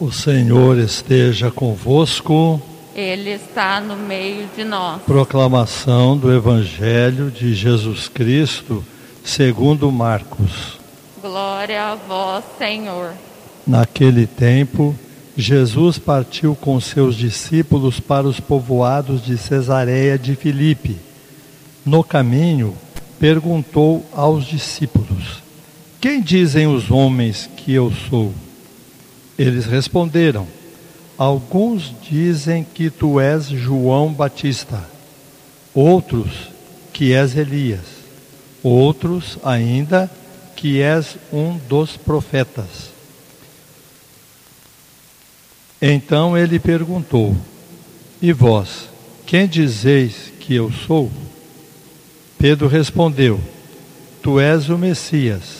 O Senhor esteja convosco. Ele está no meio de nós. Proclamação do Evangelho de Jesus Cristo, segundo Marcos. Glória a vós, Senhor. Naquele tempo, Jesus partiu com seus discípulos para os povoados de Cesareia de Filipe. No caminho, perguntou aos discípulos: Quem dizem os homens que eu sou? Eles responderam: Alguns dizem que tu és João Batista, outros que és Elias, outros ainda que és um dos profetas. Então ele perguntou: E vós, quem dizeis que eu sou? Pedro respondeu: Tu és o Messias.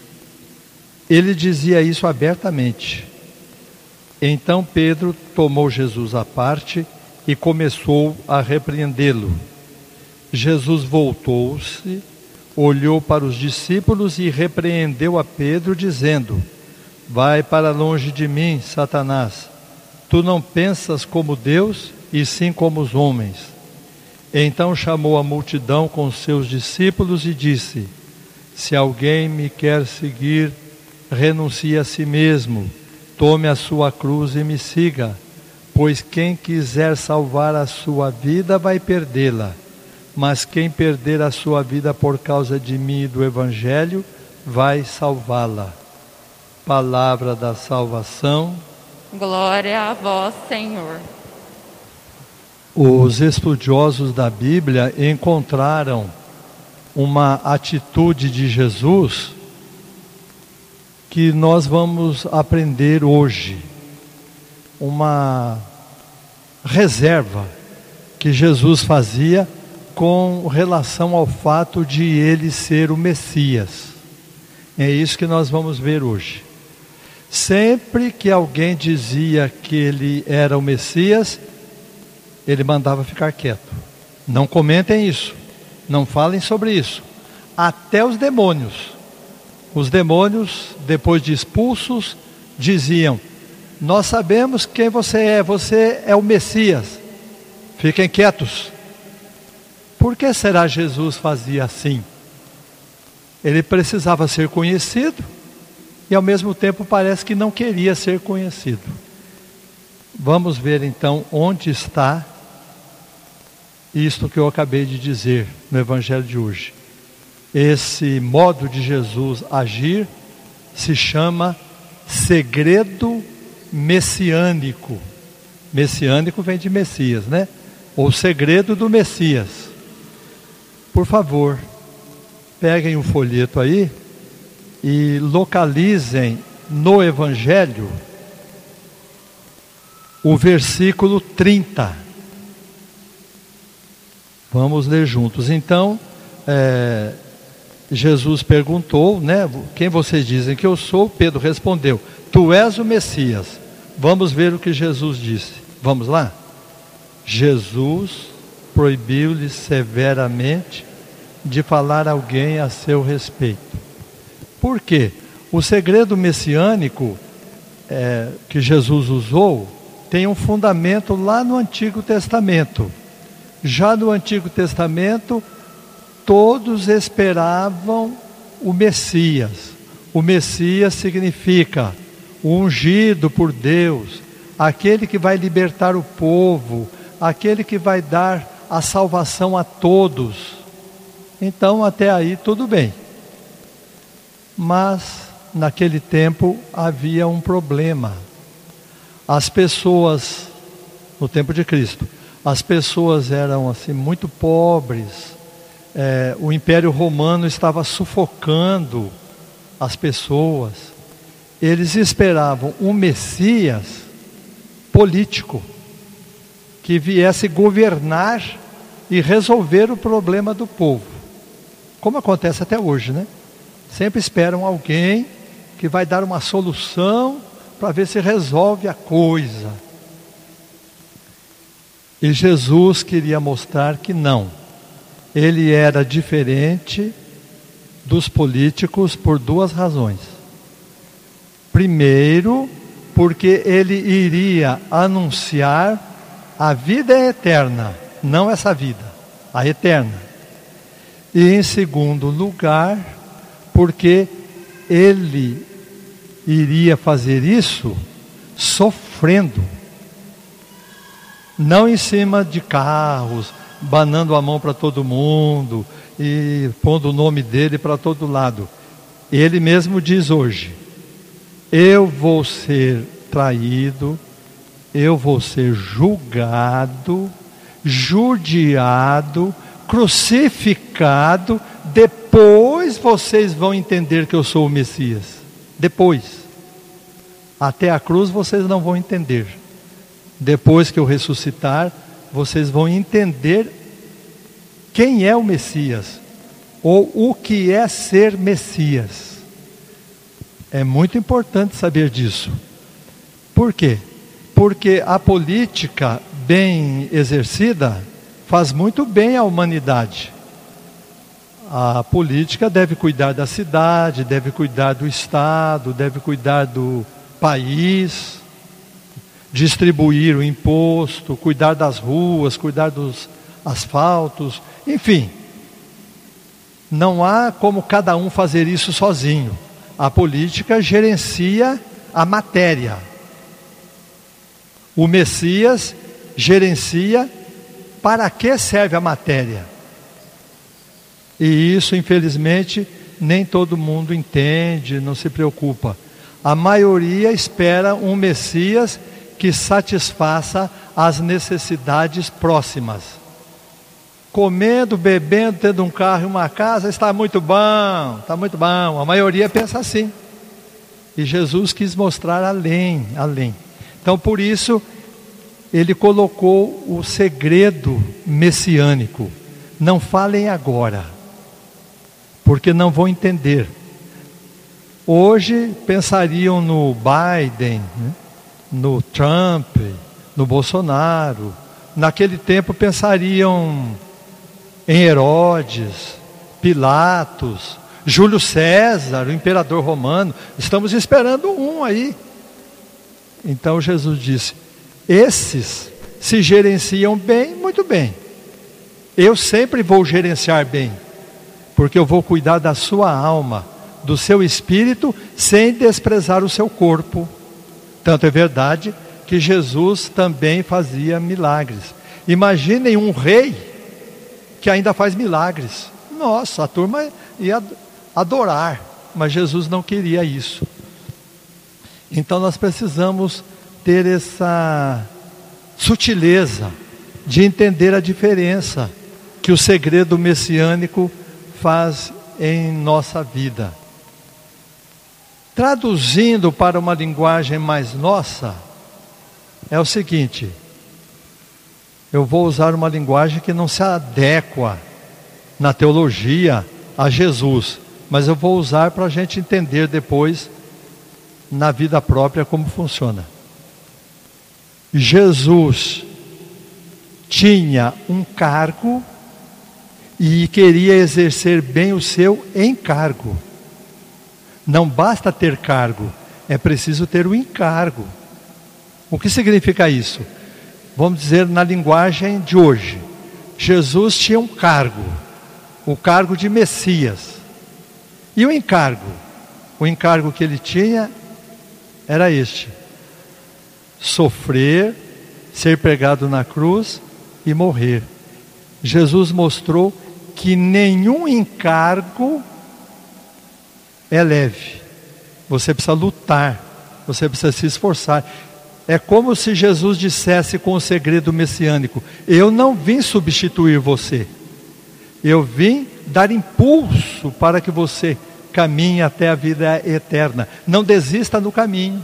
ele dizia isso abertamente. Então Pedro tomou Jesus à parte e começou a repreendê-lo. Jesus voltou-se, olhou para os discípulos e repreendeu a Pedro, dizendo: Vai para longe de mim, Satanás. Tu não pensas como Deus, e sim como os homens. Então chamou a multidão com seus discípulos e disse: Se alguém me quer seguir, renuncie a si mesmo, tome a sua cruz e me siga, pois quem quiser salvar a sua vida vai perdê-la, mas quem perder a sua vida por causa de mim e do Evangelho vai salvá-la. Palavra da salvação. Glória a vós, Senhor. Os estudiosos da Bíblia encontraram uma atitude de Jesus que nós vamos aprender hoje. Uma reserva que Jesus fazia com relação ao fato de ele ser o Messias. É isso que nós vamos ver hoje. Sempre que alguém dizia que ele era o Messias, ele mandava ficar quieto. Não comentem isso, não falem sobre isso. Até os demônios os demônios, depois de expulsos, diziam: Nós sabemos quem você é, você é o Messias. Fiquem quietos. Por que será Jesus fazia assim? Ele precisava ser conhecido e ao mesmo tempo parece que não queria ser conhecido. Vamos ver então onde está isto que eu acabei de dizer no Evangelho de hoje. Esse modo de Jesus agir se chama segredo messiânico. Messiânico vem de Messias, né? Ou segredo do Messias. Por favor, peguem o folheto aí e localizem no Evangelho o versículo 30. Vamos ler juntos. Então, é, Jesus perguntou, né? Quem vocês dizem que eu sou? Pedro respondeu: Tu és o Messias. Vamos ver o que Jesus disse. Vamos lá? Jesus proibiu-lhe severamente de falar alguém a seu respeito. Por quê? O segredo messiânico é, que Jesus usou tem um fundamento lá no Antigo Testamento. Já no Antigo Testamento, todos esperavam o Messias. O Messias significa o ungido por Deus, aquele que vai libertar o povo, aquele que vai dar a salvação a todos. Então, até aí, tudo bem. Mas, naquele tempo, havia um problema. As pessoas, no tempo de Cristo, as pessoas eram assim muito pobres, é, o Império Romano estava sufocando as pessoas. Eles esperavam um Messias político que viesse governar e resolver o problema do povo. Como acontece até hoje, né? Sempre esperam alguém que vai dar uma solução para ver se resolve a coisa. E Jesus queria mostrar que não. Ele era diferente dos políticos por duas razões. Primeiro, porque ele iria anunciar a vida eterna, não essa vida, a eterna. E em segundo lugar, porque ele iria fazer isso sofrendo, não em cima de carros, banando a mão para todo mundo e pondo o nome dele para todo lado. Ele mesmo diz hoje: Eu vou ser traído, eu vou ser julgado, judiado, crucificado, depois vocês vão entender que eu sou o Messias. Depois. Até a cruz vocês não vão entender. Depois que eu ressuscitar, vocês vão entender quem é o Messias ou o que é ser Messias. É muito importante saber disso. Por quê? Porque a política bem exercida faz muito bem à humanidade. A política deve cuidar da cidade, deve cuidar do Estado, deve cuidar do país, distribuir o imposto, cuidar das ruas, cuidar dos asfaltos, enfim. Não há como cada um fazer isso sozinho. A política gerencia a matéria. O Messias gerencia para que serve a matéria. E isso, infelizmente, nem todo mundo entende, não se preocupa. A maioria espera um Messias que satisfaça as necessidades próximas. Comendo, bebendo, tendo um carro e uma casa, está muito bom, está muito bom. A maioria pensa assim. E Jesus quis mostrar além, além. Então, por isso, ele colocou o segredo messiânico. Não falem agora, porque não vão entender. Hoje pensariam no Biden, né? No Trump, no Bolsonaro. Naquele tempo pensariam em Herodes, Pilatos, Júlio César, o imperador romano. Estamos esperando um aí. Então Jesus disse: esses se gerenciam bem, muito bem. Eu sempre vou gerenciar bem, porque eu vou cuidar da sua alma, do seu espírito, sem desprezar o seu corpo. Tanto é verdade que Jesus também fazia milagres. Imaginem um rei que ainda faz milagres. Nossa, a turma ia adorar, mas Jesus não queria isso. Então nós precisamos ter essa sutileza de entender a diferença que o segredo messiânico faz em nossa vida. Traduzindo para uma linguagem mais nossa, é o seguinte: eu vou usar uma linguagem que não se adequa na teologia a Jesus, mas eu vou usar para a gente entender depois na vida própria como funciona. Jesus tinha um cargo e queria exercer bem o seu encargo. Não basta ter cargo, é preciso ter o encargo. O que significa isso? Vamos dizer na linguagem de hoje. Jesus tinha um cargo, o cargo de Messias. E o encargo? O encargo que ele tinha era este: sofrer, ser pregado na cruz e morrer. Jesus mostrou que nenhum encargo é leve. Você precisa lutar, você precisa se esforçar. É como se Jesus dissesse com o segredo messiânico: Eu não vim substituir você, eu vim dar impulso para que você caminhe até a vida eterna. Não desista no caminho.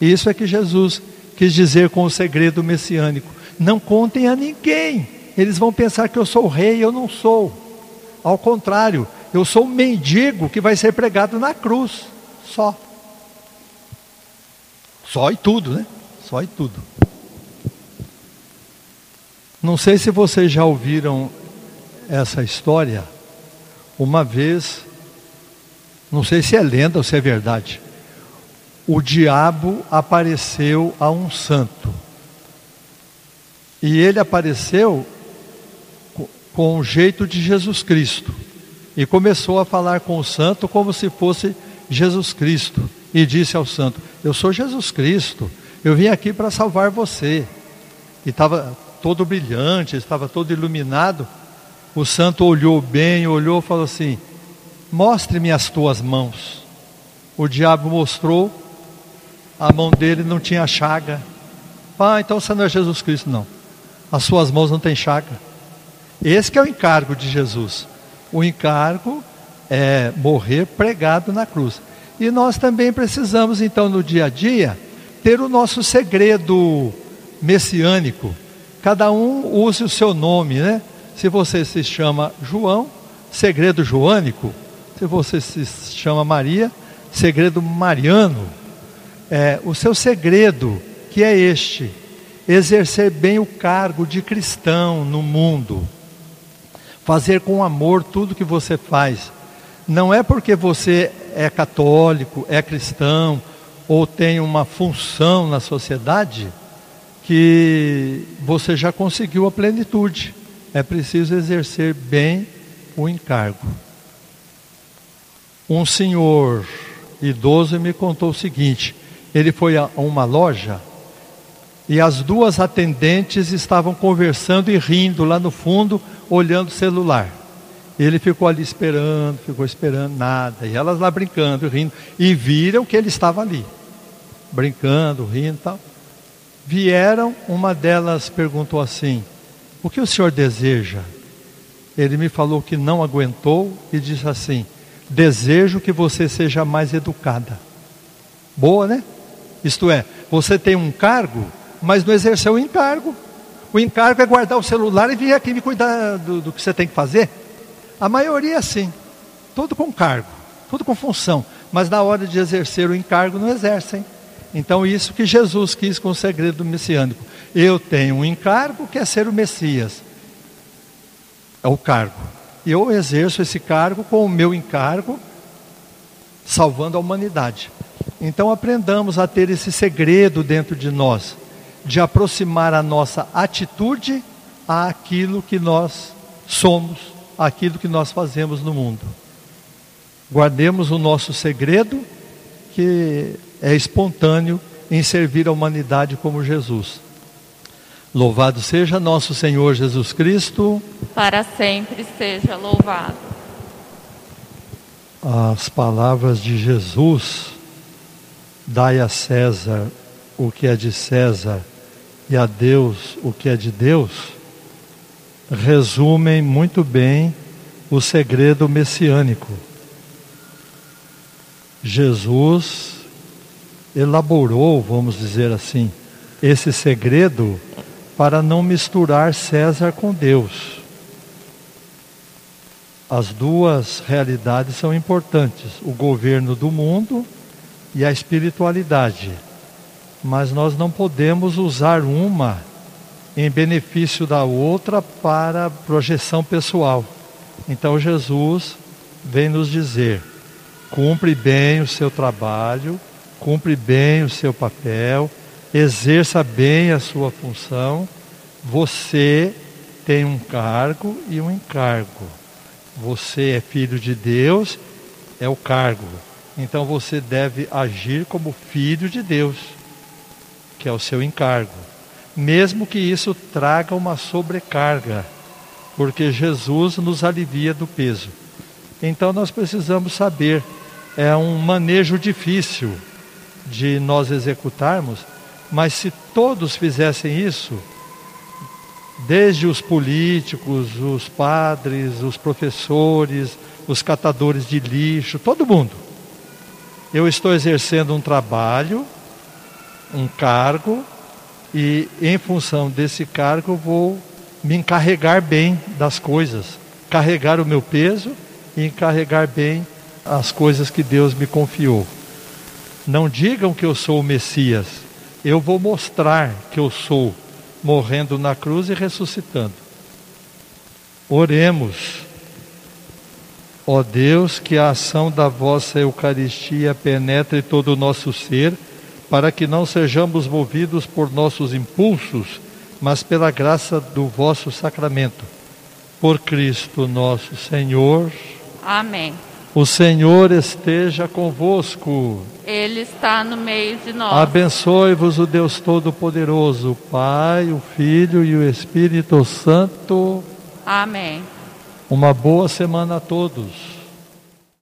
Isso é que Jesus quis dizer com o segredo messiânico. Não contem a ninguém. Eles vão pensar que eu sou rei, eu não sou. Ao contrário, eu sou um mendigo que vai ser pregado na cruz. Só. Só e tudo, né? Só e tudo. Não sei se vocês já ouviram essa história. Uma vez, não sei se é lenda ou se é verdade, o diabo apareceu a um santo. E ele apareceu com o jeito de Jesus Cristo. E começou a falar com o santo como se fosse Jesus Cristo. E disse ao santo: Eu sou Jesus Cristo, eu vim aqui para salvar você. E estava todo brilhante, estava todo iluminado. O santo olhou bem, olhou e falou assim: Mostre-me as tuas mãos. O diabo mostrou, a mão dele não tinha chaga. Ah, então você não é Jesus Cristo, não. As suas mãos não têm chaga. Esse é o encargo de Jesus. O encargo é morrer pregado na cruz. E nós também precisamos, então, no dia a dia, ter o nosso segredo messiânico. Cada um use o seu nome, né? Se você se chama João, segredo joânico. Se você se chama Maria, segredo mariano. É, o seu segredo, que é este: exercer bem o cargo de cristão no mundo fazer com amor tudo que você faz. Não é porque você é católico, é cristão ou tem uma função na sociedade que você já conseguiu a plenitude. É preciso exercer bem o encargo. Um senhor idoso me contou o seguinte: ele foi a uma loja e as duas atendentes estavam conversando e rindo lá no fundo, olhando o celular. Ele ficou ali esperando, ficou esperando, nada. E elas lá brincando, rindo. E viram que ele estava ali, brincando, rindo e tal. Vieram, uma delas perguntou assim: O que o senhor deseja? Ele me falou que não aguentou e disse assim: Desejo que você seja mais educada. Boa, né? Isto é, você tem um cargo mas não exerceu o encargo. O encargo é guardar o celular e vir aqui me cuidar do, do que você tem que fazer. A maioria é assim, tudo com cargo, tudo com função, mas na hora de exercer o encargo não exercem. Então, isso que Jesus quis com o segredo messiânico. Eu tenho um encargo que é ser o Messias, é o cargo. Eu exerço esse cargo com o meu encargo, salvando a humanidade. Então, aprendamos a ter esse segredo dentro de nós de aproximar a nossa atitude àquilo que nós somos, àquilo que nós fazemos no mundo. Guardemos o nosso segredo, que é espontâneo em servir a humanidade como Jesus. Louvado seja nosso Senhor Jesus Cristo. Para sempre seja louvado. As palavras de Jesus, dai a César o que é de César e a Deus o que é de Deus, resumem muito bem o segredo messiânico. Jesus elaborou, vamos dizer assim, esse segredo para não misturar César com Deus. As duas realidades são importantes: o governo do mundo e a espiritualidade mas nós não podemos usar uma em benefício da outra para projeção pessoal. Então Jesus vem nos dizer: cumpre bem o seu trabalho, cumpre bem o seu papel, exerça bem a sua função. Você tem um cargo e um encargo. Você é filho de Deus, é o cargo. Então você deve agir como filho de Deus que é o seu encargo, mesmo que isso traga uma sobrecarga, porque Jesus nos alivia do peso. Então nós precisamos saber, é um manejo difícil de nós executarmos, mas se todos fizessem isso, desde os políticos, os padres, os professores, os catadores de lixo, todo mundo. Eu estou exercendo um trabalho um cargo E em função desse cargo, vou me encarregar bem das coisas, carregar o meu peso e encarregar bem as coisas que Deus me confiou. Não digam que eu sou o Messias, eu vou mostrar que eu sou, morrendo na cruz e ressuscitando. Oremos. Ó Deus, que a ação da vossa Eucaristia penetre todo o nosso ser, para que não sejamos movidos por nossos impulsos, mas pela graça do vosso sacramento. Por Cristo nosso Senhor. Amém. O Senhor esteja convosco. Ele está no meio de nós. Abençoe-vos o Deus Todo-Poderoso, o Pai, o Filho e o Espírito Santo. Amém. Uma boa semana a todos.